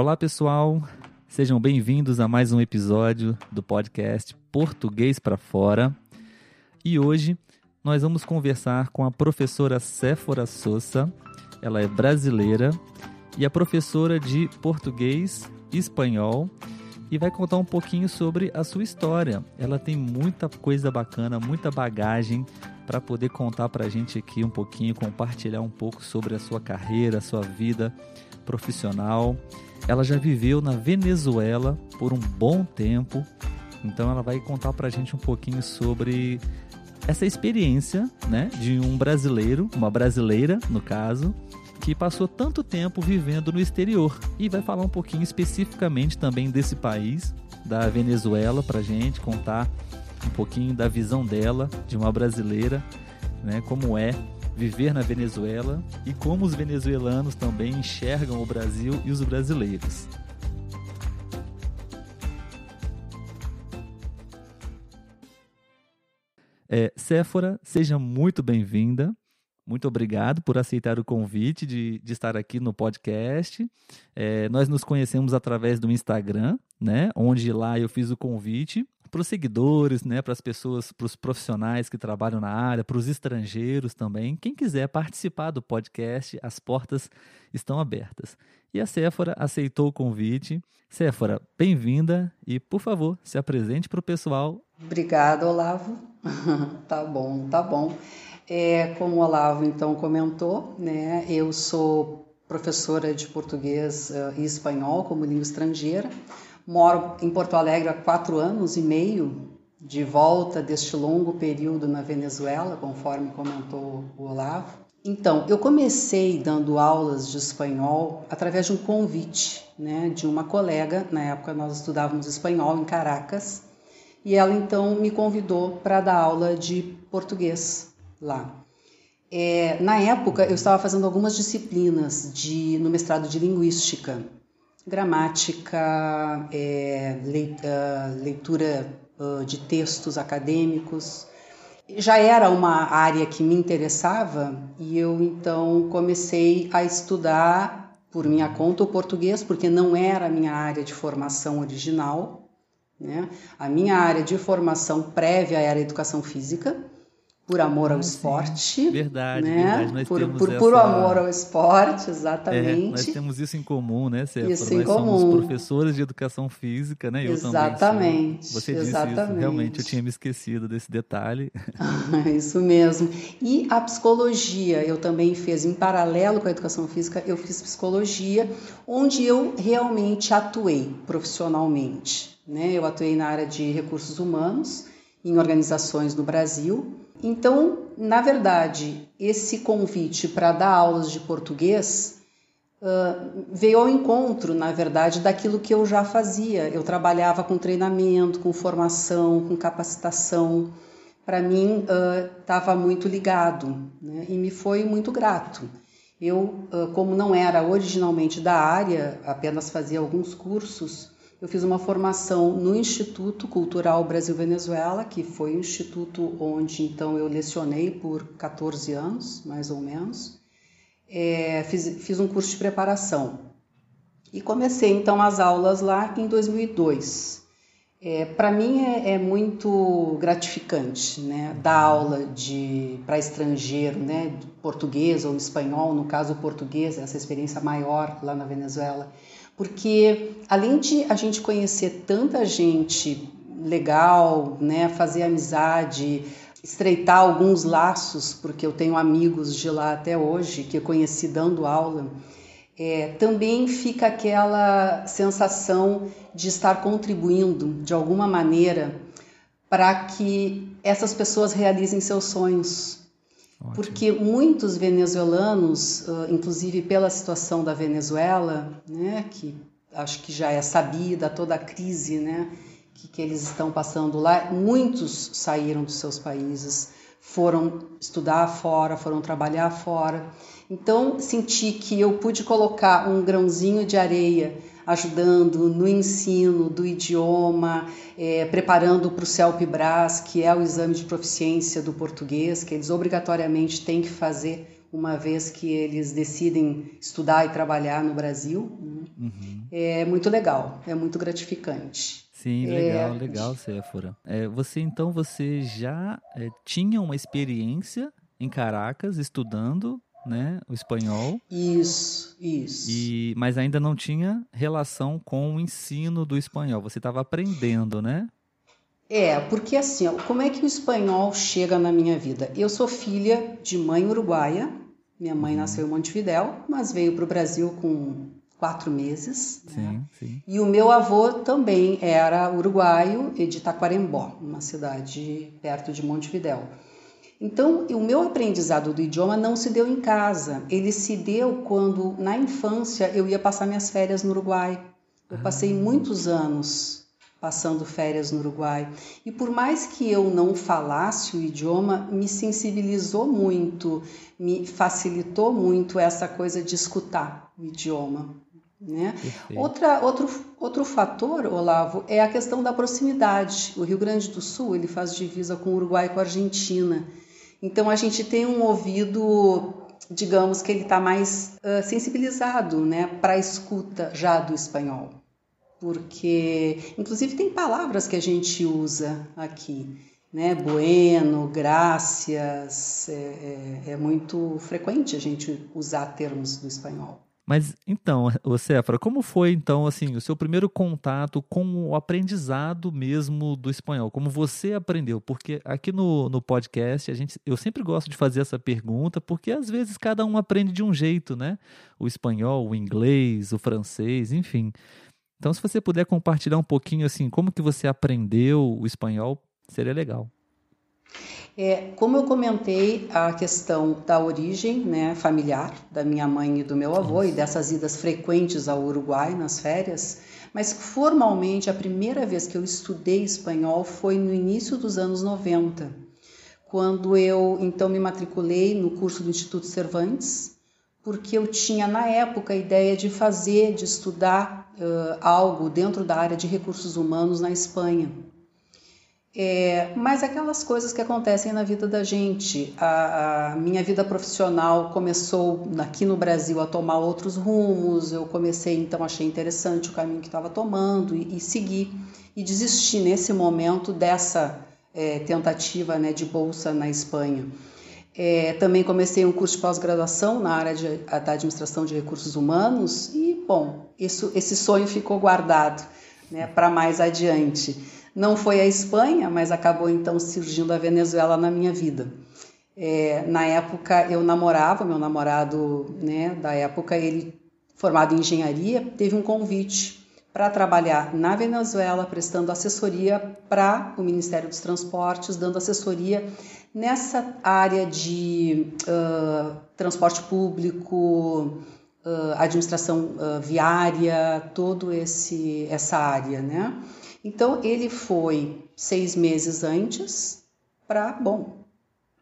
Olá, pessoal. Sejam bem-vindos a mais um episódio do podcast Português para Fora. E hoje nós vamos conversar com a professora Séfora Souza. Ela é brasileira e é professora de português e espanhol e vai contar um pouquinho sobre a sua história. Ela tem muita coisa bacana, muita bagagem para poder contar para a gente aqui um pouquinho, compartilhar um pouco sobre a sua carreira, a sua vida profissional. Ela já viveu na Venezuela por um bom tempo, então ela vai contar para a gente um pouquinho sobre essa experiência, né, de um brasileiro, uma brasileira, no caso, que passou tanto tempo vivendo no exterior. E vai falar um pouquinho especificamente também desse país, da Venezuela, para gente contar um pouquinho da visão dela de uma brasileira, né, como é viver na Venezuela e como os venezuelanos também enxergam o Brasil e os brasileiros. É, Séfora, seja muito bem-vinda. Muito obrigado por aceitar o convite de, de estar aqui no podcast. É, nós nos conhecemos através do Instagram, né? Onde lá eu fiz o convite para os seguidores, né, para as pessoas, para os profissionais que trabalham na área, para os estrangeiros também. Quem quiser participar do podcast, as portas estão abertas. E a Séfora aceitou o convite. Séfora, bem-vinda e, por favor, se apresente para o pessoal. Obrigada, Olavo. tá bom, tá bom. É, como o Olavo então comentou, né, eu sou professora de português uh, e espanhol como língua estrangeira. Moro em Porto Alegre há quatro anos e meio, de volta deste longo período na Venezuela, conforme comentou o Olavo. Então, eu comecei dando aulas de espanhol através de um convite né, de uma colega. Na época, nós estudávamos espanhol em Caracas. E ela então me convidou para dar aula de português lá. É, na época, eu estava fazendo algumas disciplinas de, no mestrado de linguística gramática, é, leitura de textos acadêmicos. Já era uma área que me interessava e eu então comecei a estudar por minha conta o português, porque não era a minha área de formação original. Né? A minha área de formação prévia era educação física por amor ao ah, esporte. Verdade, né? verdade. Nós por, temos por, essa... por amor ao esporte, exatamente. É, nós temos isso em comum, né, Céfalo? Isso nós em comum. somos professores de educação física, né? Eu exatamente. Também Você exatamente. disse isso, realmente eu tinha me esquecido desse detalhe. isso mesmo. E a psicologia, eu também fiz em paralelo com a educação física, eu fiz psicologia, onde eu realmente atuei profissionalmente. Né? Eu atuei na área de recursos humanos em organizações no Brasil então, na verdade, esse convite para dar aulas de português uh, veio ao encontro, na verdade, daquilo que eu já fazia. Eu trabalhava com treinamento, com formação, com capacitação. Para mim, estava uh, muito ligado né? e me foi muito grato. Eu, uh, como não era originalmente da área, apenas fazia alguns cursos, eu fiz uma formação no Instituto Cultural Brasil-Venezuela, que foi o instituto onde então eu lecionei por 14 anos, mais ou menos. É, fiz, fiz um curso de preparação e comecei então as aulas lá em 2002. É, para mim é, é, muito gratificante, né, dar aula de para estrangeiro, né, português ou espanhol, no caso português, essa experiência maior lá na Venezuela porque além de a gente conhecer tanta gente legal, né, fazer amizade, estreitar alguns laços, porque eu tenho amigos de lá até hoje que eu conheci dando aula, é, também fica aquela sensação de estar contribuindo de alguma maneira para que essas pessoas realizem seus sonhos. Ótimo. Porque muitos venezuelanos, inclusive pela situação da Venezuela, né, que acho que já é sabida toda a crise né, que, que eles estão passando lá, muitos saíram dos seus países, foram estudar fora, foram trabalhar fora. Então, senti que eu pude colocar um grãozinho de areia ajudando no ensino do idioma, é, preparando para o CELP-BRAS, que é o exame de proficiência do português, que eles obrigatoriamente têm que fazer uma vez que eles decidem estudar e trabalhar no Brasil. Né? Uhum. É muito legal, é muito gratificante. Sim, legal, é... legal, Séfora. É, você então você já é, tinha uma experiência em Caracas estudando né, o espanhol. Isso, isso. E, mas ainda não tinha relação com o ensino do espanhol. Você estava aprendendo, né? É, porque assim, ó, como é que o espanhol chega na minha vida? Eu sou filha de mãe uruguaia. Minha mãe uhum. nasceu em Montevidéu, mas veio para o Brasil com quatro meses. Sim, né? sim. E o meu avô também era uruguaio e de Taquarembó, uma cidade perto de Montevidéu. Então, o meu aprendizado do idioma não se deu em casa. Ele se deu quando, na infância, eu ia passar minhas férias no Uruguai. Eu ah. passei muitos anos passando férias no Uruguai. E por mais que eu não falasse o idioma, me sensibilizou muito, me facilitou muito essa coisa de escutar o idioma. Né? Outra, outro, outro fator, Olavo, é a questão da proximidade. O Rio Grande do Sul ele faz divisa com o Uruguai e com a Argentina. Então a gente tem um ouvido, digamos que ele está mais uh, sensibilizado né, para a escuta já do espanhol. Porque, inclusive, tem palavras que a gente usa aqui, né? Bueno, graças, é, é, é muito frequente a gente usar termos do espanhol. Mas então, Cefra, como foi então assim o seu primeiro contato com o aprendizado mesmo do espanhol? Como você aprendeu? Porque aqui no, no podcast a gente, eu sempre gosto de fazer essa pergunta porque às vezes cada um aprende de um jeito, né? O espanhol, o inglês, o francês, enfim. Então, se você puder compartilhar um pouquinho assim, como que você aprendeu o espanhol, seria legal. É, como eu comentei, a questão da origem né, familiar da minha mãe e do meu avô e dessas idas frequentes ao Uruguai nas férias, mas formalmente a primeira vez que eu estudei espanhol foi no início dos anos 90, quando eu então me matriculei no curso do Instituto Cervantes, porque eu tinha na época a ideia de fazer, de estudar uh, algo dentro da área de recursos humanos na Espanha. É, mas aquelas coisas que acontecem na vida da gente. A, a, minha vida profissional começou aqui no Brasil a tomar outros rumos. Eu comecei, então, achei interessante o caminho que estava tomando e, e segui. E desisti nesse momento dessa é, tentativa né, de bolsa na Espanha. É, também comecei um curso de pós-graduação na área de, da administração de recursos humanos e, bom, isso, esse sonho ficou guardado né, para mais adiante. Não foi a Espanha, mas acabou então surgindo a Venezuela na minha vida. É, na época eu namorava, meu namorado né, da época, ele formado em engenharia, teve um convite para trabalhar na Venezuela, prestando assessoria para o Ministério dos Transportes, dando assessoria nessa área de uh, transporte público, uh, administração uh, viária, todo esse essa área, né? Então ele foi seis meses antes para, bom,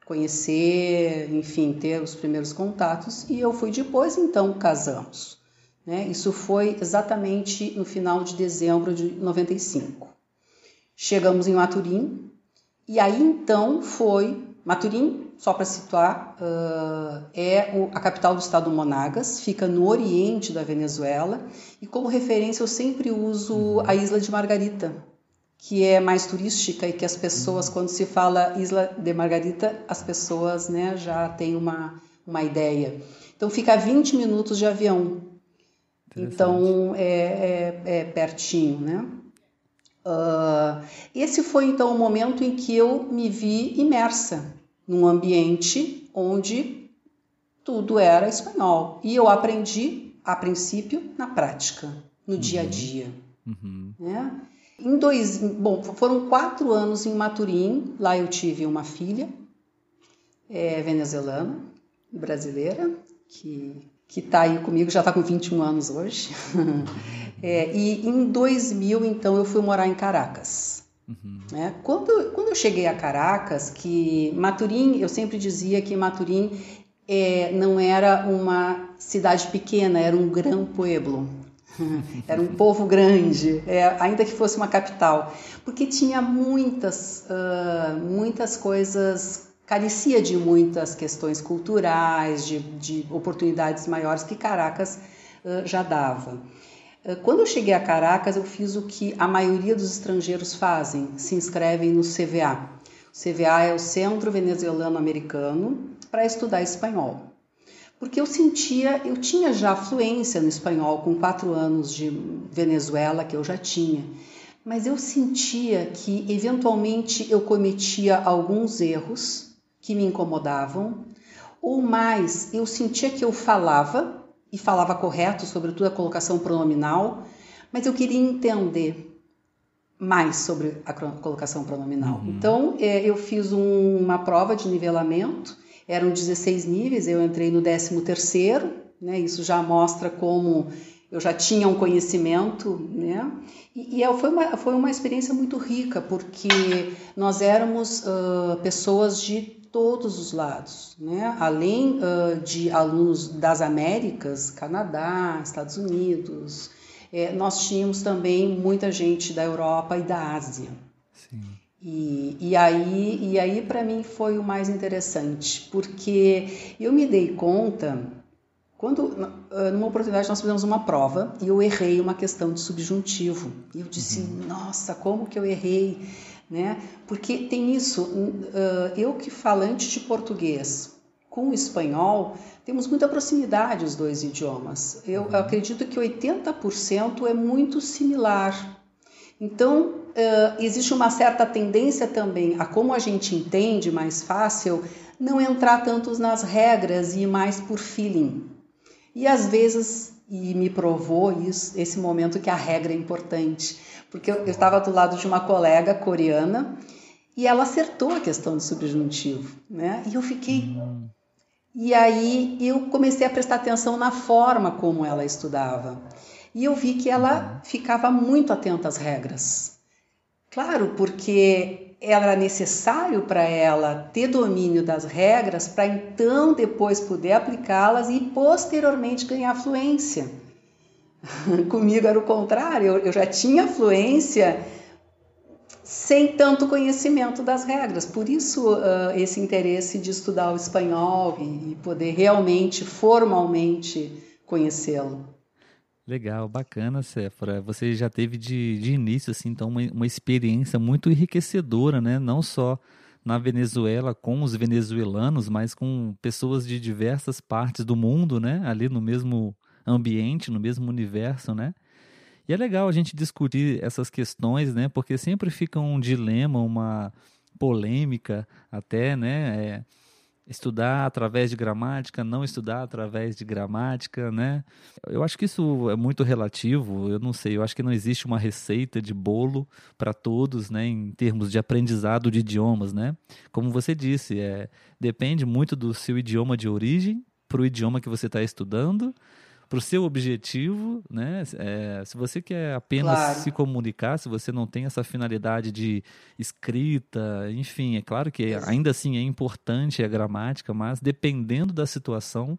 conhecer, enfim, ter os primeiros contatos e eu fui depois, então casamos. Né? Isso foi exatamente no final de dezembro de 95. Chegamos em Maturim e aí então foi Maturim, só para situar, uh, é o, a capital do estado Monagas, fica no oriente da Venezuela e como referência eu sempre uso a Isla de Margarita, que é mais turística e que as pessoas, quando se fala Isla de Margarita, as pessoas né, já têm uma, uma ideia. Então fica a 20 minutos de avião. Então é, é, é pertinho, né? Uh, esse foi então o momento em que eu me vi imersa num ambiente onde tudo era espanhol. E eu aprendi, a princípio, na prática, no uhum. dia a dia. Uhum. Né? Em dois, bom, foram quatro anos em Maturim. Lá eu tive uma filha é, venezuelana, brasileira, que que está aí comigo, já está com 21 anos hoje. é, e em 2000, então, eu fui morar em Caracas. Uhum. É, quando, quando eu cheguei a Caracas, que Maturim, eu sempre dizia que Maturim é, não era uma cidade pequena, era um gran pueblo. era um povo grande, é, ainda que fosse uma capital, porque tinha muitas, uh, muitas coisas carecia de muitas questões culturais, de, de oportunidades maiores que Caracas uh, já dava. Uh, quando eu cheguei a Caracas, eu fiz o que a maioria dos estrangeiros fazem: se inscrevem no CVA. O CVA é o Centro Venezuelano Americano para estudar espanhol. Porque eu sentia, eu tinha já fluência no espanhol com quatro anos de Venezuela que eu já tinha mas eu sentia que eventualmente eu cometia alguns erros que me incomodavam, ou mais, eu sentia que eu falava, e falava correto, sobretudo a colocação pronominal, mas eu queria entender mais sobre a colocação pronominal. Uhum. Então, é, eu fiz um, uma prova de nivelamento, eram 16 níveis, eu entrei no 13 terceiro, né, isso já mostra como eu já tinha um conhecimento, né? E, e foi, uma, foi uma experiência muito rica, porque nós éramos uh, pessoas de todos os lados, né? além uh, de alunos das Américas, Canadá, Estados Unidos, é, nós tínhamos também muita gente da Europa e da Ásia. Sim. E, e aí, e aí para mim foi o mais interessante, porque eu me dei conta quando numa oportunidade nós fizemos uma prova e eu errei uma questão de subjuntivo. E eu disse: uhum. "Nossa, como que eu errei?" Né? Porque tem isso, eu que falante de português com o espanhol, temos muita proximidade os dois idiomas. Eu uhum. acredito que 80% é muito similar. Então, existe uma certa tendência também a como a gente entende mais fácil, não entrar tanto nas regras e mais por feeling. E às vezes, e me provou isso, esse momento que a regra é importante porque eu, estava do lado de uma colega coreana e ela acertou a questão do subjuntivo, né? E eu fiquei. E aí eu comecei a prestar atenção na forma como ela estudava. E eu vi que ela ficava muito atenta às regras. Claro, porque era necessário para ela ter domínio das regras para então depois poder aplicá-las e posteriormente ganhar fluência. Comigo era o contrário, eu já tinha fluência sem tanto conhecimento das regras. Por isso, uh, esse interesse de estudar o espanhol e, e poder realmente, formalmente, conhecê-lo. Legal, bacana, Séfora. Você já teve de, de início, assim, então, uma, uma experiência muito enriquecedora, né? Não só na Venezuela com os venezuelanos, mas com pessoas de diversas partes do mundo, né? Ali no mesmo ambiente, no mesmo universo, né? E é legal a gente discutir essas questões, né? Porque sempre fica um dilema, uma polêmica até, né? É, estudar através de gramática, não estudar através de gramática, né? Eu acho que isso é muito relativo, eu não sei, eu acho que não existe uma receita de bolo para todos, né, em termos de aprendizado de idiomas, né? Como você disse, é, depende muito do seu idioma de origem para o idioma que você está estudando, para o seu objetivo, né? É, se você quer apenas claro. se comunicar, se você não tem essa finalidade de escrita, enfim, é claro que ainda assim é importante a gramática, mas dependendo da situação,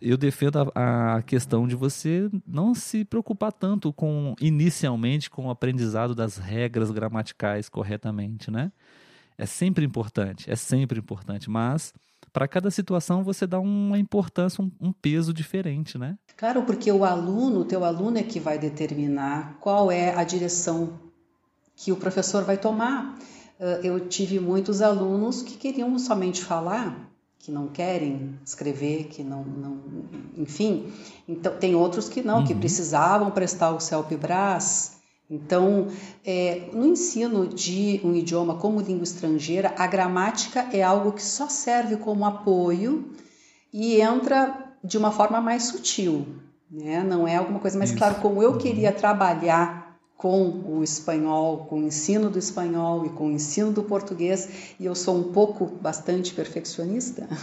eu defendo a, a, questão de você não se preocupar tanto com inicialmente com o aprendizado das regras gramaticais corretamente, né? É sempre importante, é sempre importante, mas para cada situação você dá uma importância, um, um, peso diferente, né? Claro, porque o aluno, o teu aluno é que vai determinar qual é a direção que o professor vai tomar. Ah, eu tive muitos alunos que queriam somente falar, que não querem escrever, que não, não enfim. Então tem outros que não, uhum. que precisavam prestar o CELPE-BRAS, então, é, no ensino de um idioma como língua estrangeira, a gramática é algo que só serve como apoio e entra de uma forma mais sutil, né? Não é alguma coisa mais claro como eu uhum. queria trabalhar com o espanhol, com o ensino do espanhol e com o ensino do português, e eu sou um pouco bastante perfeccionista.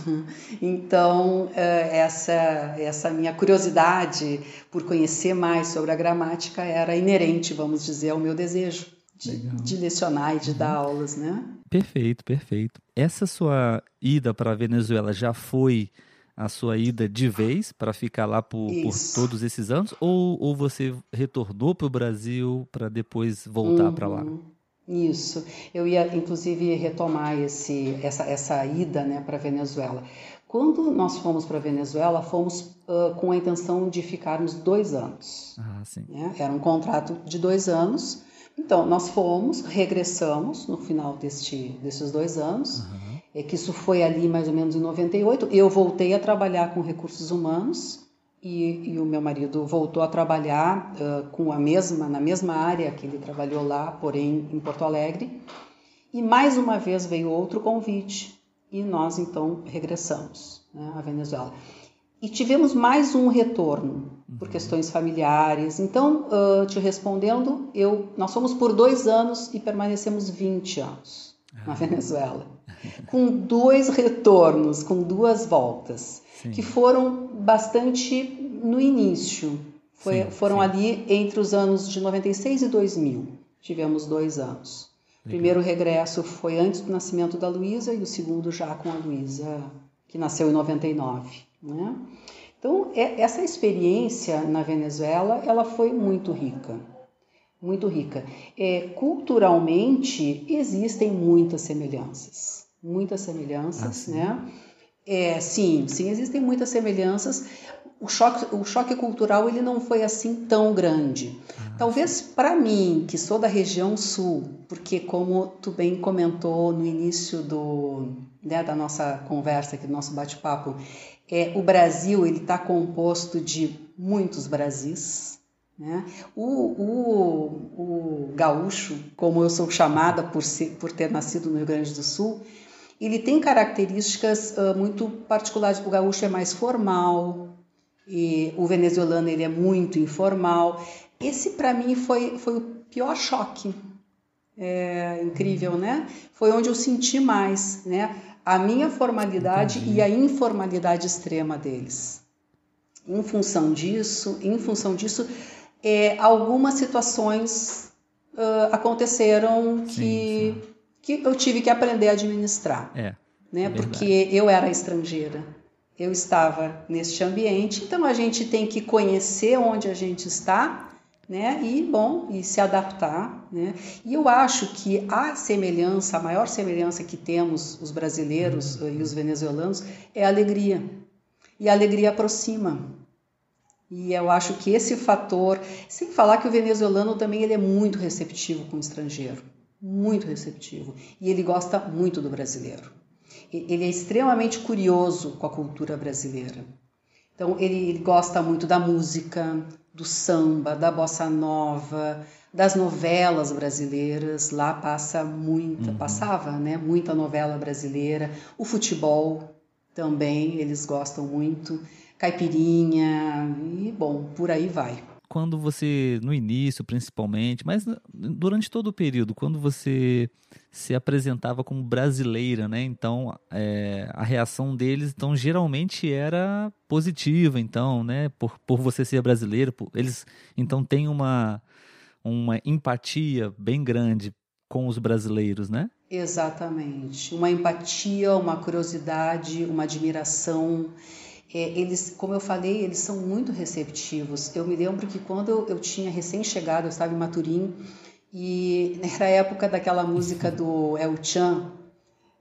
Então, eh, essa essa minha curiosidade por conhecer mais sobre a gramática era inerente, vamos dizer, ao meu desejo de, de lecionar e de uhum. dar aulas, né? Perfeito, perfeito. Essa sua ida para a Venezuela já foi a sua ida de vez para ficar lá por, por, todos esses anos? Ou, ou você retornou para o Brasil para depois voltar uhum. para lá? Isso. Eu ia, inclusive, retomar esse, essa, essa ida né, para a Venezuela. Quando nós fomos para a Venezuela, fomos uh, com a intenção de ficarmos dois anos. Ah, sim. Né? Era um contrato de dois anos. Então, nós fomos, regressamos no final deste, desses dois anos. Uhum é que isso foi ali mais ou menos em 98. Eu voltei a trabalhar com recursos humanos e, e o meu marido voltou a trabalhar uh, com a mesma na mesma área que ele trabalhou lá, porém em Porto Alegre. E mais uma vez veio outro convite e nós então regressamos né, à Venezuela. E tivemos mais um retorno por uhum. questões familiares. Então, uh, te respondendo, eu, nós fomos por dois anos e permanecemos 20 anos na. Venezuela com dois retornos, com duas voltas, sim. que foram bastante no início. Foi, sim, foram sim. ali entre os anos de 96 e 2000. Tivemos dois anos. O primeiro regresso foi antes do nascimento da Luísa e o segundo já com a Luísa, que nasceu em 99. Né? Então, é, essa experiência na Venezuela, ela foi muito rica muito rica. É, culturalmente existem muitas semelhanças muitas semelhanças, ah, né? É, sim, sim, existem muitas semelhanças. O choque, o choque cultural ele não foi assim tão grande. Ah, Talvez para mim, que sou da região sul, porque como tu bem comentou no início do, né, da nossa conversa aqui, do nosso bate-papo, é, o Brasil ele está composto de muitos Brasis. Né? O, o, o gaúcho, como eu sou chamada por, ser, por ter nascido no Rio Grande do Sul, ele tem características uh, muito particulares. O gaúcho é mais formal, e o venezuelano ele é muito informal. Esse para mim foi, foi o pior choque. É incrível, né? Foi onde eu senti mais, né? A minha formalidade Entendi. e a informalidade extrema deles. Em função disso, em função disso, é, algumas situações uh, aconteceram sim, que sim que eu tive que aprender a administrar. É, né? É Porque eu era estrangeira. Eu estava neste ambiente, então a gente tem que conhecer onde a gente está, né? E bom, e se adaptar, né? E eu acho que a semelhança, a maior semelhança que temos os brasileiros e os venezuelanos é a alegria. E a alegria aproxima. E eu acho que esse fator, sem falar que o venezuelano também ele é muito receptivo com o estrangeiro muito receptivo e ele gosta muito do brasileiro. Ele é extremamente curioso com a cultura brasileira. Então ele, ele gosta muito da música, do samba, da bossa nova, das novelas brasileiras. Lá passa muita, uhum. passava, né? Muita novela brasileira. O futebol também eles gostam muito. Caipirinha e bom, por aí vai quando você, no início principalmente, mas durante todo o período, quando você se apresentava como brasileira, né? Então, é, a reação deles, então, geralmente era positiva, então, né? Por, por você ser brasileiro, por, eles, então, têm uma, uma empatia bem grande com os brasileiros, né? Exatamente. Uma empatia, uma curiosidade, uma admiração eles, como eu falei, eles são muito receptivos. Eu me lembro que quando eu, eu tinha recém-chegado, eu estava em Maturim, e era a época daquela música do El Chan,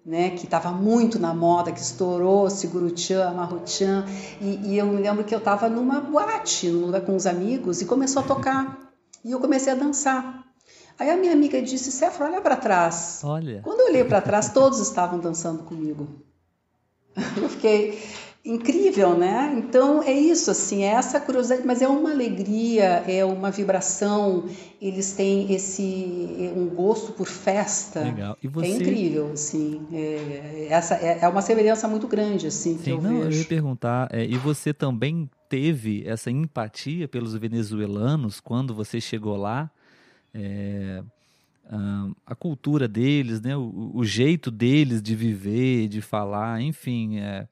né, que estava muito na moda, que estourou, Seguro Chan, Amarro Chan, e, e, eu me lembro que eu estava numa boate, num lugar com uns amigos, e começou a tocar, e eu comecei a dançar. Aí a minha amiga disse, Cefro, olha para trás. Olha. Quando eu olhei para trás, todos estavam dançando comigo. Eu fiquei, incrível, né? Então é isso, assim, é essa curiosidade, mas é uma alegria, é uma vibração. Eles têm esse um gosto por festa. Legal. E você... É incrível, assim. É, essa é, é uma semelhança muito grande, assim, Sim, eu não, vejo. Eu ia perguntar, é, e você também teve essa empatia pelos venezuelanos quando você chegou lá? é, a, a, cultura deles, né? O, o, jeito deles de viver, de falar, enfim. É,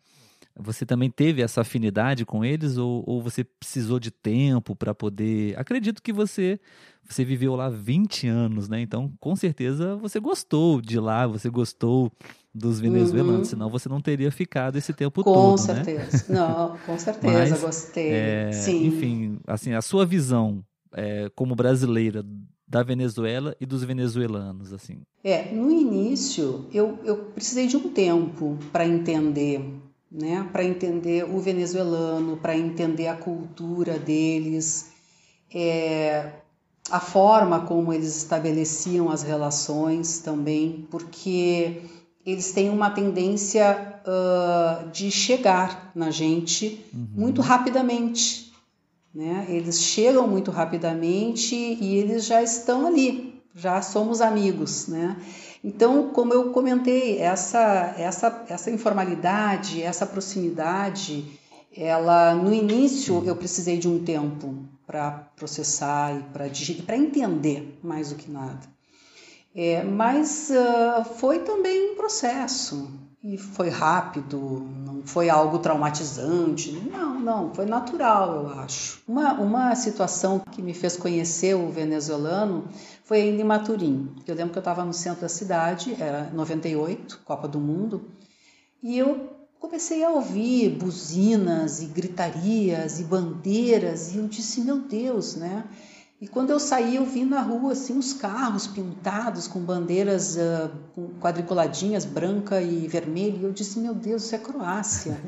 você também teve essa afinidade com eles ou, ou você precisou de tempo para poder. Acredito que você você viveu lá 20 anos, né? Então, com certeza você gostou de lá, você gostou dos venezuelanos, uhum. senão você não teria ficado esse tempo com todo, Com certeza. Né? Não, com certeza, Mas, gostei. É, Sim. Enfim, assim, a sua visão é, como brasileira da Venezuela e dos venezuelanos, assim. É, no início eu, eu precisei de um tempo para entender né, para entender o venezuelano, para entender a cultura deles, é, a forma como eles estabeleciam as relações também, porque eles têm uma tendência uh, de chegar na gente uhum. muito rapidamente. Né? Eles chegam muito rapidamente e eles já estão ali, já somos amigos. Né? Então, como eu comentei, essa, essa, essa informalidade, essa proximidade, ela no início eu precisei de um tempo para processar e para para entender mais do que nada. É, mas uh, foi também um processo e foi rápido, não foi algo traumatizante, não, não, foi natural, eu acho. Uma, uma situação que me fez conhecer o venezuelano foi ainda em Maturim. Eu lembro que eu estava no centro da cidade, era 98, Copa do Mundo, e eu comecei a ouvir buzinas e gritarias e bandeiras, e eu disse, meu Deus, né? E quando eu saí, eu vi na rua assim uns carros pintados com bandeiras uh, quadriculadinhas, branca e vermelha. E eu disse, meu Deus, isso é Croácia.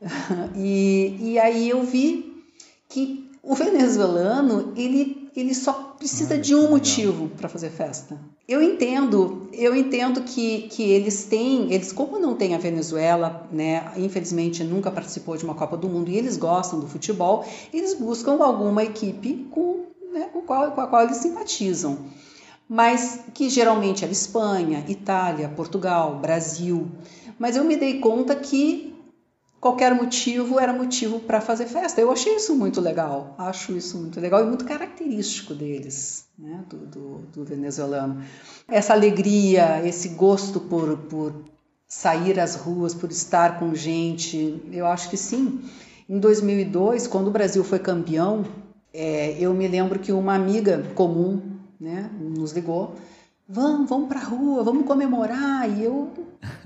e, e aí eu vi que o venezuelano, ele, ele só precisa de um motivo para fazer festa. Eu entendo, eu entendo que, que eles têm, eles como não tem a Venezuela, né, infelizmente nunca participou de uma Copa do Mundo e eles gostam do futebol, eles buscam alguma equipe com né, com, qual, com a qual eles simpatizam. Mas que geralmente era Espanha, Itália, Portugal, Brasil. Mas eu me dei conta que qualquer motivo era motivo para fazer festa. Eu achei isso muito legal, acho isso muito legal e muito característico deles, né, do, do, do venezuelano. Essa alegria, esse gosto por, por sair às ruas, por estar com gente, eu acho que sim. Em 2002, quando o Brasil foi campeão é, eu me lembro que uma amiga comum né, nos ligou, vamos, vamos para a rua, vamos comemorar, e eu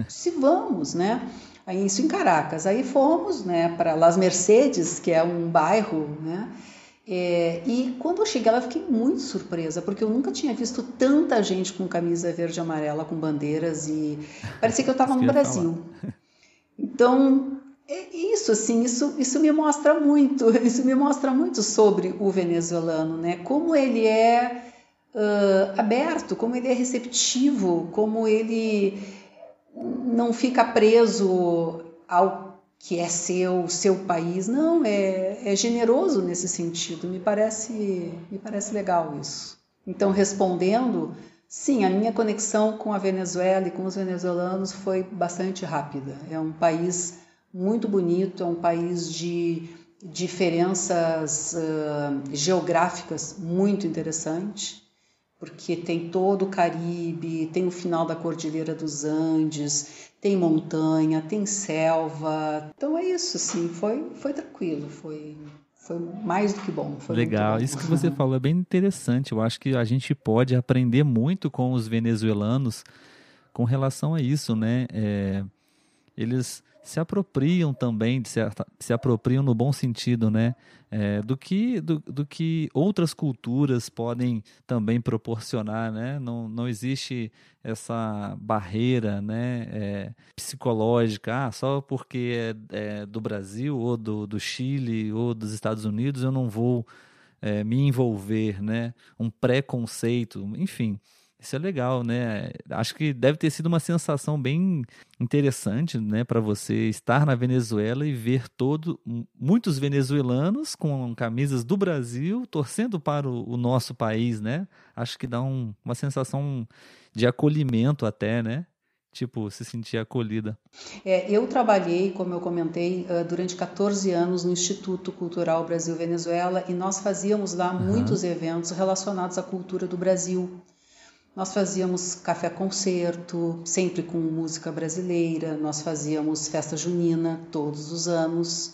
se vamos, né? Aí, isso em Caracas. Aí fomos né, para Las Mercedes, que é um bairro, né? É, e quando eu cheguei lá, eu fiquei muito surpresa, porque eu nunca tinha visto tanta gente com camisa verde e amarela, com bandeiras, e parecia que eu estava no Brasil. Então, é isso, assim, isso, isso me mostra muito, isso me mostra muito sobre o venezuelano, né? Como ele é uh, aberto, como ele é receptivo, como ele não fica preso ao que é seu, seu país. Não, é, é generoso nesse sentido. Me parece, me parece legal isso. Então, respondendo, sim, a minha conexão com a Venezuela e com os venezuelanos foi bastante rápida. É um país muito bonito, é um país de diferenças uh, geográficas muito interessante, porque tem todo o Caribe, tem o final da Cordilheira dos Andes, tem montanha, tem selva. Então é isso, assim, foi, foi tranquilo, foi, foi mais do que bom. Legal, bom. isso que você falou é bem interessante. Eu acho que a gente pode aprender muito com os venezuelanos com relação a isso, né? É, eles se apropriam também, certa, se apropriam no bom sentido, né? É, do, que, do, do, que outras culturas podem também proporcionar, né? Não, não existe essa barreira né? É, psicológica, ah, só porque é, é, do Brasil ou do, do Chile ou dos Estados Unidos eu não vou é, me envolver, né? Um preconceito, enfim. Isso é legal, né? Acho que deve ter sido uma sensação bem interessante, né, para você estar na Venezuela e ver todo muitos venezuelanos com camisas do Brasil torcendo para o, o nosso país, né? Acho que dá um, uma sensação de acolhimento até, né? tipo, se sentir acolhida? É, eu trabalhei, como eu comentei, durante 14 anos no Instituto Cultural Brasil-Venezuela e nós fazíamos lá uhum. muitos eventos relacionados à cultura do Brasil. Nós fazíamos café-concerto, sempre com música brasileira, nós fazíamos festa junina todos os anos,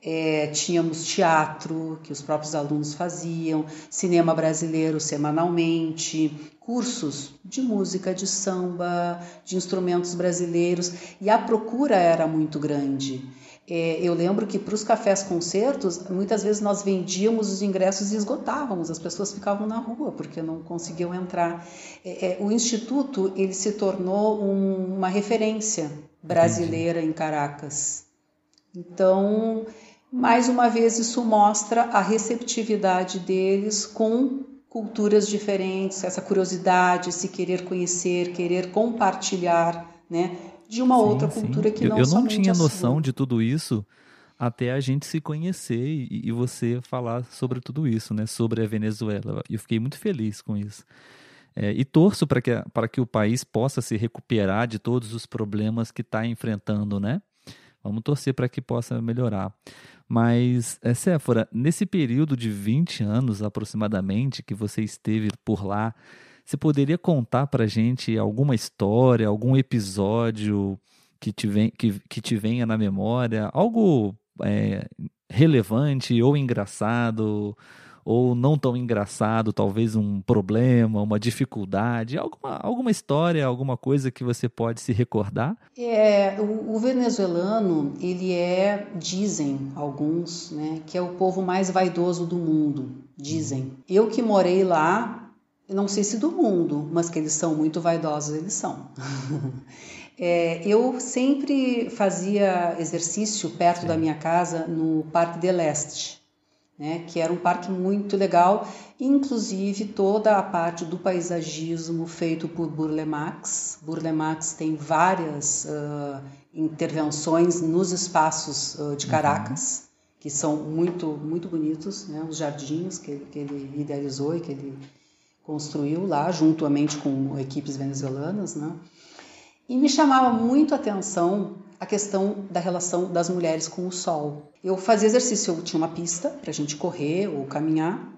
é, tínhamos teatro, que os próprios alunos faziam, cinema brasileiro semanalmente, cursos de música, de samba, de instrumentos brasileiros, e a procura era muito grande. É, eu lembro que para os cafés concertos, muitas vezes nós vendíamos os ingressos e esgotávamos, as pessoas ficavam na rua porque não conseguiam entrar. É, é, o Instituto ele se tornou um, uma referência brasileira Entendi. em Caracas. Então, mais uma vez, isso mostra a receptividade deles com culturas diferentes, essa curiosidade, se querer conhecer, querer compartilhar, né? De uma sim, outra cultura sim. que não Eu, eu não tinha noção de tudo isso até a gente se conhecer e, e, você falar sobre tudo isso, né? Sobre a Venezuela. Eu fiquei muito feliz com isso. É, e torço para que, que o país possa se recuperar de todos os problemas que está enfrentando, né? Vamos torcer para que possa melhorar. Mas, é, Séfora, nesse período de 20 anos aproximadamente que você esteve por lá, você poderia contar para gente alguma história, algum episódio que te, vem, que, que te venha na memória? Algo é, relevante ou engraçado? ou não tão engraçado, talvez um problema, uma dificuldade, alguma, alguma história, alguma coisa que você pode se recordar? É, o, o venezuelano, ele é, dizem alguns, né, que é o povo mais vaidoso do mundo, dizem. Eu que morei lá, não sei se do mundo, mas que eles são muito vaidosos, eles são. é, eu sempre fazia exercício perto Sim. da minha casa no Parque de Leste, né, que era um parque muito legal, inclusive toda a parte do paisagismo feito por Burle Marx. Burle Marx tem várias uh, intervenções nos espaços uh, de uhum. Caracas. Uhum. Que são muito, muito bonitos, né? os jardins que que ele idealizou e que ele construiu lá, juntamente com equipes venezuelanas, né? E me chamava muito a atenção a questão da relação das mulheres com o sol. Eu fazia exercício, eu tinha uma pista para a gente correr ou caminhar,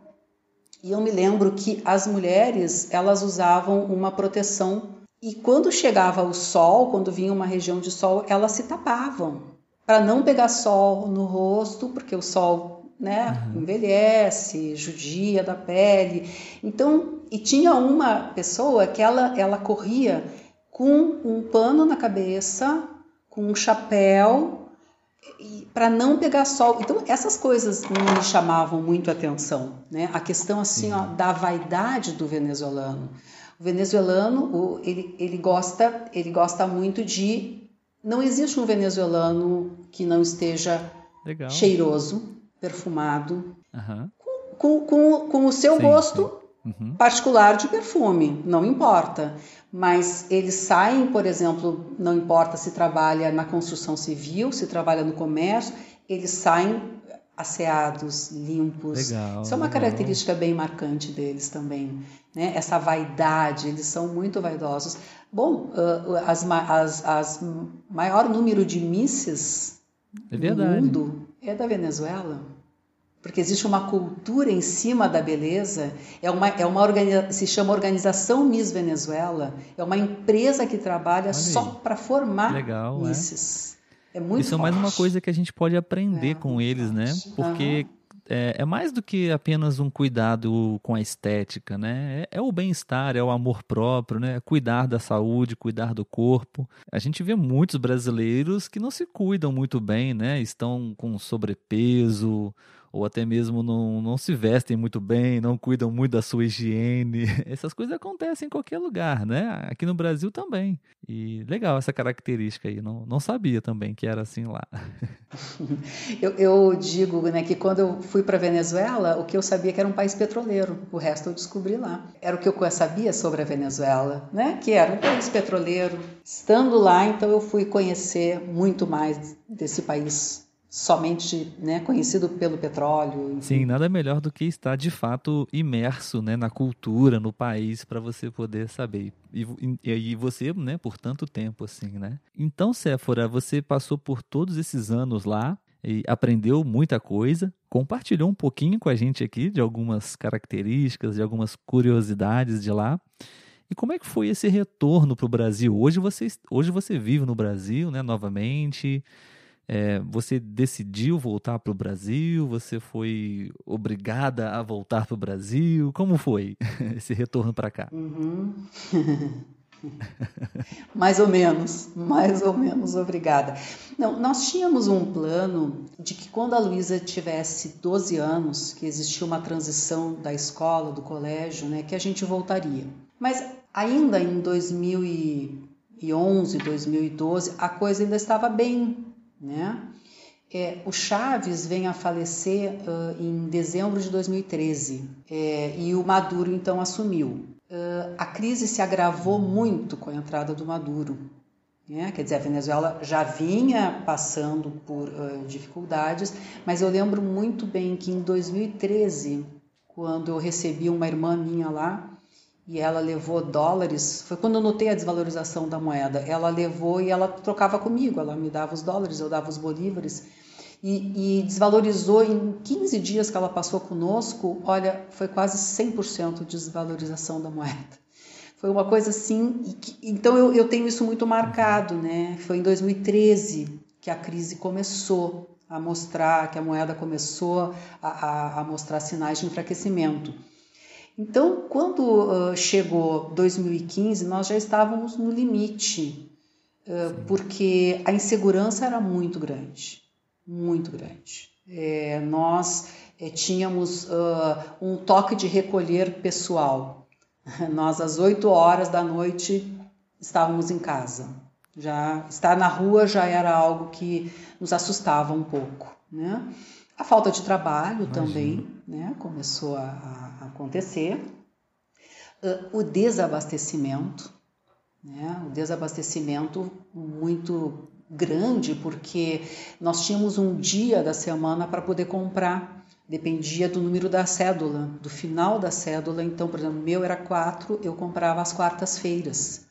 e eu me lembro que as mulheres elas usavam uma proteção e quando chegava o sol, quando vinha uma região de sol, elas se tapavam para não pegar sol no rosto, porque o sol né, uhum. envelhece, judia da pele. Então e tinha uma pessoa que ela, ela corria com um pano na cabeça, com um chapéu, para não pegar sol. Então, essas coisas me chamavam muito a atenção. Né? A questão assim ó, da vaidade do venezuelano. O venezuelano, ele, ele, gosta, ele gosta muito de. Não existe um venezuelano que não esteja Legal. cheiroso, perfumado, uhum. com, com, com, o seu sim, gosto sim uhum. particular de perfume, não importa. Mas eles saem, por exemplo, não importa se trabalha na construção civil, se trabalha no comércio, eles saem asseados, limpos. Legal, Isso é uma legal. característica bem marcante deles também. Né? Essa vaidade, eles são muito vaidosos. Bom, uh, as, as, as maior número de misses é do mundo é da Venezuela porque existe uma cultura em cima da beleza. É uma, é uma organiza, se chama Organização Miss Venezuela. É uma empresa que trabalha só para formar Legal, é. misses. É, é muito Isso forte. é mais uma coisa que a gente pode aprender é, com eles, né? Porque uhum. é, é, mais do que apenas um cuidado com a estética, né? É, é o bem-estar, é o amor próprio, né? Cuidar da saúde, cuidar do corpo. A gente vê muitos brasileiros que não se cuidam muito bem, né? Estão com sobrepeso ou até mesmo não, não se vestem muito bem, não cuidam muito da sua higiene. Essas coisas acontecem em qualquer lugar, né? Aqui no Brasil também. E legal essa característica aí, não, não sabia também que era assim lá. Eu, eu digo né, que quando eu fui para Venezuela, o que eu sabia que era um país petroleiro, o resto eu descobri lá. Era o que eu sabia sobre a Venezuela, né? que era um país petroleiro. Estando lá, então eu fui conhecer muito mais desse país somente né, conhecido pelo petróleo. Enfim. Sim, nada melhor do que estar de fato imerso né, na cultura, no país, para você poder saber. E, e, você, né, por tanto tempo assim, né? Então, Séfora, você passou por todos esses anos lá e aprendeu muita coisa, compartilhou um pouquinho com a gente aqui de algumas características, de algumas curiosidades de lá. E como é que foi esse retorno para o Brasil? Hoje você, hoje você vive no Brasil, né, novamente. É, você decidiu voltar para o Brasil? Você foi obrigada a voltar para o Brasil? Como foi esse retorno para cá? Uhum. mais ou menos, mais ou menos obrigada. Não, nós tínhamos um plano de que quando a Luísa tivesse 12 anos, que existia uma transição da escola, do colégio, né, que a gente voltaria. Mas ainda em 2011, 2012, a coisa ainda estava bem né? É, o Chaves vem a falecer uh, em dezembro de 2013 é, e o Maduro então assumiu. Uh, a crise se agravou muito com a entrada do Maduro. Né? Quer dizer, a Venezuela já vinha passando por uh, dificuldades, mas eu lembro muito bem que em 2013, quando eu recebi uma irmã minha lá, e ela levou dólares. Foi quando eu notei a desvalorização da moeda. Ela levou e ela trocava comigo. Ela me dava os dólares, eu dava os bolívares. E, e desvalorizou em 15 dias que ela passou conosco. Olha, foi quase 100% de desvalorização da moeda. Foi uma coisa assim. Que, então eu, eu tenho isso muito marcado, né? Foi em 2013 que a crise começou a mostrar, que a moeda começou a, a, a mostrar sinais de enfraquecimento. Então, quando uh, chegou 2015, nós já estávamos no limite, uh, porque a insegurança era muito grande, muito grande. É, nós é, tínhamos uh, um toque de recolher pessoal. Nós, às 8 horas da noite, estávamos em casa. Já estar na rua já era algo que nos assustava um pouco, né? A falta de trabalho Imagina. também né, começou a, a acontecer. Uh, o desabastecimento, né, o desabastecimento muito grande, porque nós tínhamos um dia da semana para poder comprar, dependia do número da cédula, do final da cédula. Então, por exemplo, meu era quatro, eu comprava às quartas-feiras.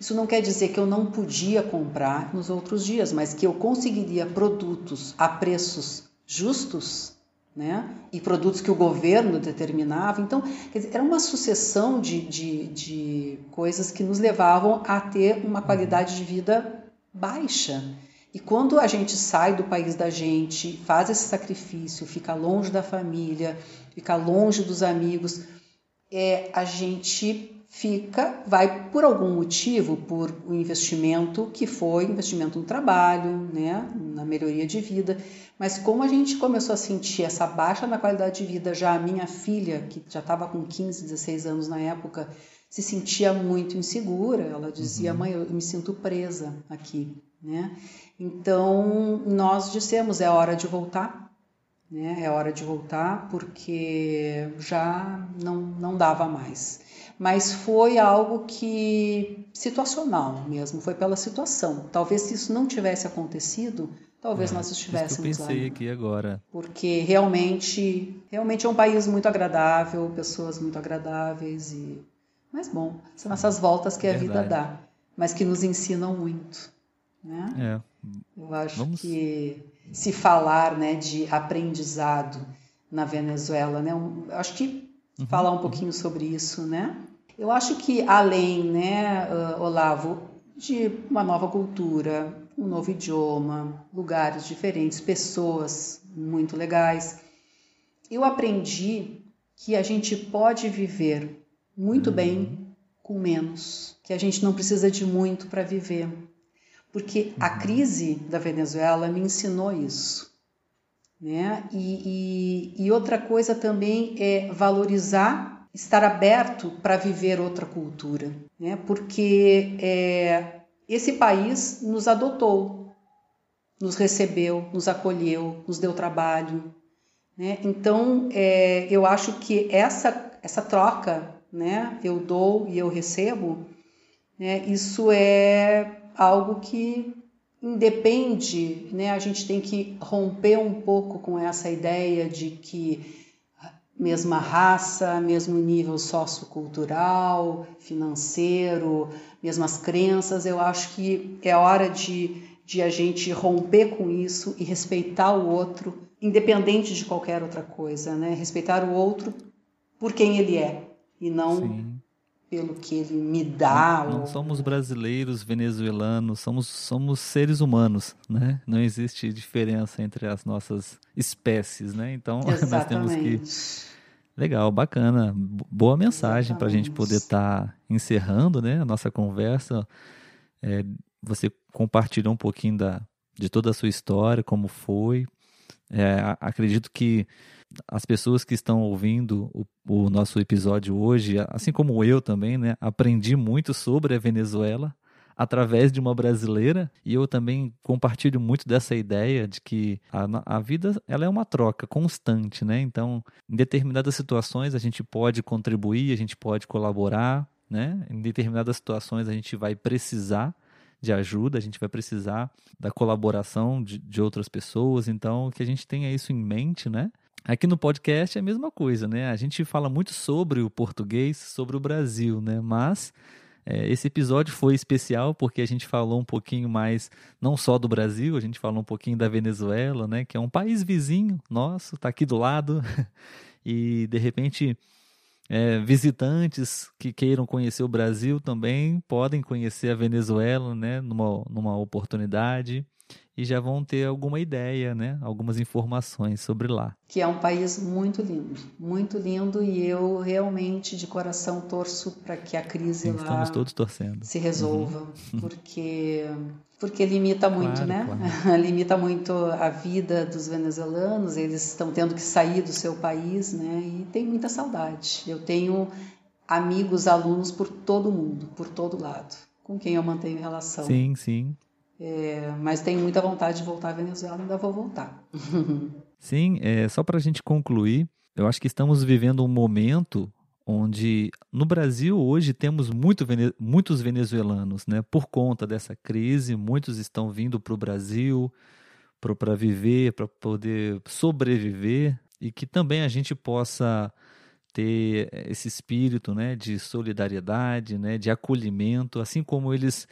Isso não quer dizer que eu não podia comprar nos outros dias, mas que eu conseguiria produtos a preços justos, né? E produtos que o governo determinava. Então, dizer, era uma sucessão de, de, de coisas que nos levavam a ter uma qualidade de vida baixa. E quando a gente sai do país da gente, faz esse sacrifício, fica longe da família, fica longe dos amigos, é, a gente fica, vai por algum motivo, por um investimento que foi investimento no trabalho, né, na melhoria de vida, mas como a gente começou a sentir essa baixa na qualidade de vida, já a minha filha, que já estava com 15, 16 anos na época, se sentia muito insegura, ela dizia, uhum. mãe, eu me sinto presa aqui, né? Então, nós dissemos, é hora de voltar, né? É hora de voltar porque já não, não dava mais mas foi algo que situacional mesmo, foi pela situação. Talvez se isso não tivesse acontecido, talvez é, nós estivéssemos que eu pensei lá. aqui agora. Porque realmente, realmente é um país muito agradável, pessoas muito agradáveis e mas bom, são essas voltas que a Verdade. vida dá, mas que nos ensinam muito, né? É. Eu acho Vamos... que se falar, né, de aprendizado na Venezuela, né, um, acho que uhum. falar um pouquinho sobre isso, né? Eu acho que além, né, uh, Olavo, de uma nova cultura, um novo idioma, lugares diferentes, pessoas muito legais, eu aprendi que a gente pode viver muito uhum. bem com menos, que a gente não precisa de muito para viver. Porque a uhum. crise da Venezuela me ensinou isso. Né? E, e, e outra coisa também é valorizar estar aberto para viver outra cultura, né? porque é, esse país nos adotou, nos recebeu, nos acolheu, nos deu trabalho. Né? Então, é, eu acho que essa, essa troca, né? eu dou e eu recebo, né? isso é algo que independe, né? A gente tem que romper um pouco com essa ideia de que mesma raça, mesmo nível sociocultural, financeiro, mesmas crenças. Eu acho que é hora de, de a gente romper com isso e respeitar o outro, independente de qualquer outra coisa, né? Respeitar o outro por quem ele é e não Sim. Pelo que ele me dá. Não, não somos brasileiros, venezuelanos, somos, somos seres humanos, né? Não existe diferença entre as nossas espécies, né? Então Exatamente. nós temos que Legal, bacana. Boa mensagem para a gente poder estar tá encerrando né, a nossa conversa. É, você compartilhou um pouquinho da, de toda a sua história, como foi. É, acredito que as pessoas que estão ouvindo o, o, nosso episódio hoje, assim como eu também, né, aprendi muito sobre a Venezuela através de uma brasileira e eu também compartilho muito dessa ideia de que a, a vida ela é uma troca constante, né? Então, em determinadas situações a gente pode contribuir, a gente pode colaborar, né? Em determinadas situações a gente vai precisar de ajuda, a gente vai precisar da colaboração de, de outras pessoas, então que a gente tenha isso em mente, né? Aqui no podcast é a mesma coisa, né? A gente fala muito sobre o português, sobre o Brasil, né? Mas é, esse episódio foi especial porque a gente falou um pouquinho mais, não só do Brasil, a gente falou um pouquinho da Venezuela, né, que é um país vizinho nosso, está aqui do lado. e de repente, é, visitantes que queiram conhecer o Brasil também podem conhecer a Venezuela, né, numa, numa oportunidade e já vão ter alguma ideia, né? Algumas informações sobre lá. Que é um país muito lindo, muito lindo e eu realmente de coração torço para que a crise Sim, lá estamos todos torcendo. se resolva, uhum. porque porque limita muito, claro, né? Claro. limita muito a vida dos venezuelanos, eles estão tendo que sair do seu país, né? E tem muita saudade. Eu tenho amigos, alunos por todo mundo, por todo lado, com quem eu mantenho relação. Sim, sim. É, mas tenho muita vontade de voltar à Venezuela, ainda vou voltar. Sim, é, só para a gente concluir, eu acho que estamos vivendo um momento onde no Brasil hoje temos muito, muitos venezuelanos, né? Por conta dessa crise, muitos estão vindo para o Brasil para viver, para poder sobreviver e que também a gente possa ter esse espírito, né, de solidariedade, né, de acolhimento, assim como eles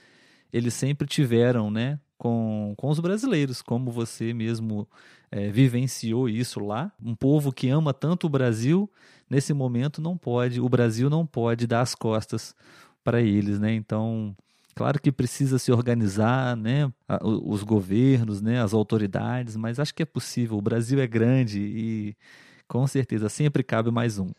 eles sempre tiveram, né? Com, com os brasileiros, como você mesmo é, vivenciou isso lá. Um povo que ama tanto o Brasil, nesse momento não pode, o Brasil não pode dar as costas para eles, né? Então, claro que precisa se organizar, né? Os governos, né? As autoridades, mas acho que é possível. O Brasil é grande e com certeza sempre cabe mais um.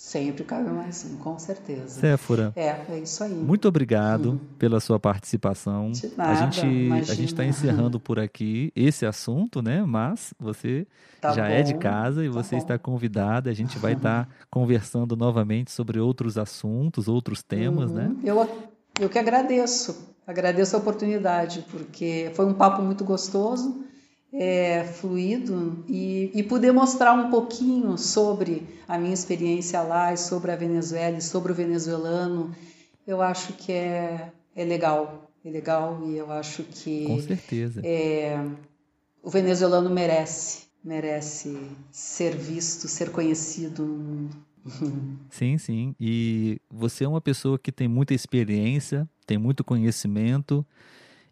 Sempre cabe mais um, com certeza. Séfora. É, é isso aí. Muito obrigado hum. pela sua participação. De nada, a gente a gente está encerrando por aqui esse assunto, né? Mas você tá já bom, é de casa e tá você bom. está convidada. A gente vai estar tá conversando novamente sobre outros assuntos, outros temas, né? uhum. né? Eu eu que agradeço. Agradeço a oportunidade, porque foi um papo muito gostoso é, fluido e, e poder mostrar um pouquinho sobre a minha experiência lá e sobre a Venezuela e sobre o venezuelano, eu acho que é, é legal. É legal e eu acho que. Com certeza. É, o venezuelano merece, merece ser visto, ser conhecido no mundo. Sim, sim. E você é uma pessoa que tem muita experiência, tem muito conhecimento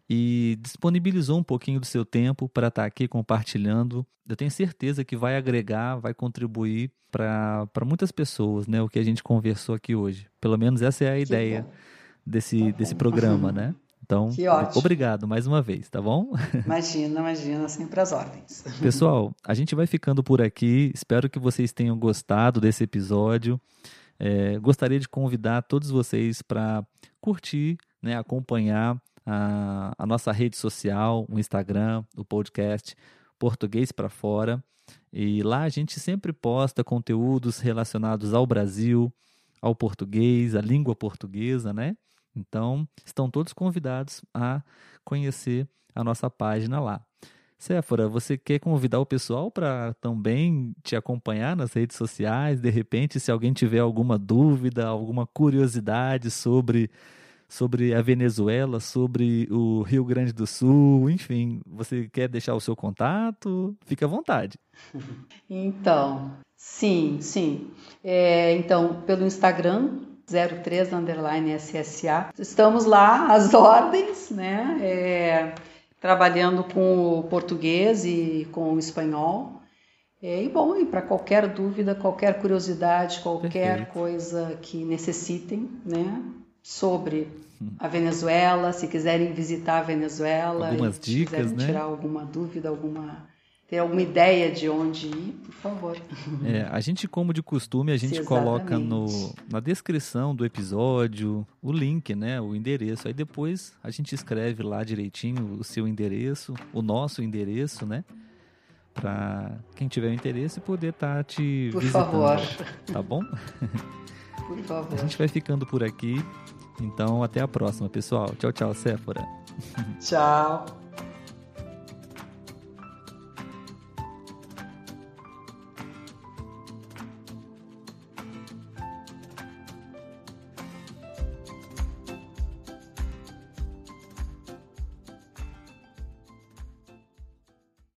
e disponibilizou um pouquinho do seu tempo para estar tá aqui compartilhando. Eu tenho certeza que vai agregar, vai contribuir para muitas pessoas, né? O que a gente conversou aqui hoje. Pelo menos essa é a ideia desse, desse programa, né? Então, obrigado mais uma vez, tá bom? Imagina, imagina, sempre as ordens. Pessoal, a gente vai ficando por aqui. Espero que vocês tenham gostado desse episódio. É, gostaria de convidar todos vocês para curtir, né, acompanhar a, a nossa rede social, o Instagram, o podcast Português para Fora. E lá a gente sempre posta conteúdos relacionados ao Brasil, ao português, à língua portuguesa, né? Então, estão todos convidados a conhecer a nossa página lá. Séfora, você quer convidar o pessoal para também te acompanhar nas redes sociais? De repente, se alguém tiver alguma dúvida, alguma curiosidade sobre sobre a Venezuela, sobre o Rio Grande do Sul, enfim, você quer deixar o seu contato? Fique à vontade. Então, sim, sim. É, então, pelo Instagram, 03 underline SSA. Estamos lá às ordens, né? É, trabalhando com o português e com o espanhol. É, e bom, e para qualquer dúvida, qualquer curiosidade, qualquer Perfeito. coisa que necessitem, né? Sobre a Venezuela, se quiserem visitar a Venezuela, algumas dicas, quiserem né? tirar alguma dúvida, alguma ter alguma ideia de onde ir, por favor. É, a gente, como de costume, a gente Sim, coloca no, na descrição do episódio o link, né? O endereço. Aí depois a gente escreve lá direitinho o seu endereço, o nosso endereço, né? Para quem tiver interesse poder estar tá te por visitando. Favor. Tá bom? Por favor. A gente vai ficando por aqui. Então, até a próxima, pessoal. Tchau, tchau, Séfora. Tchau.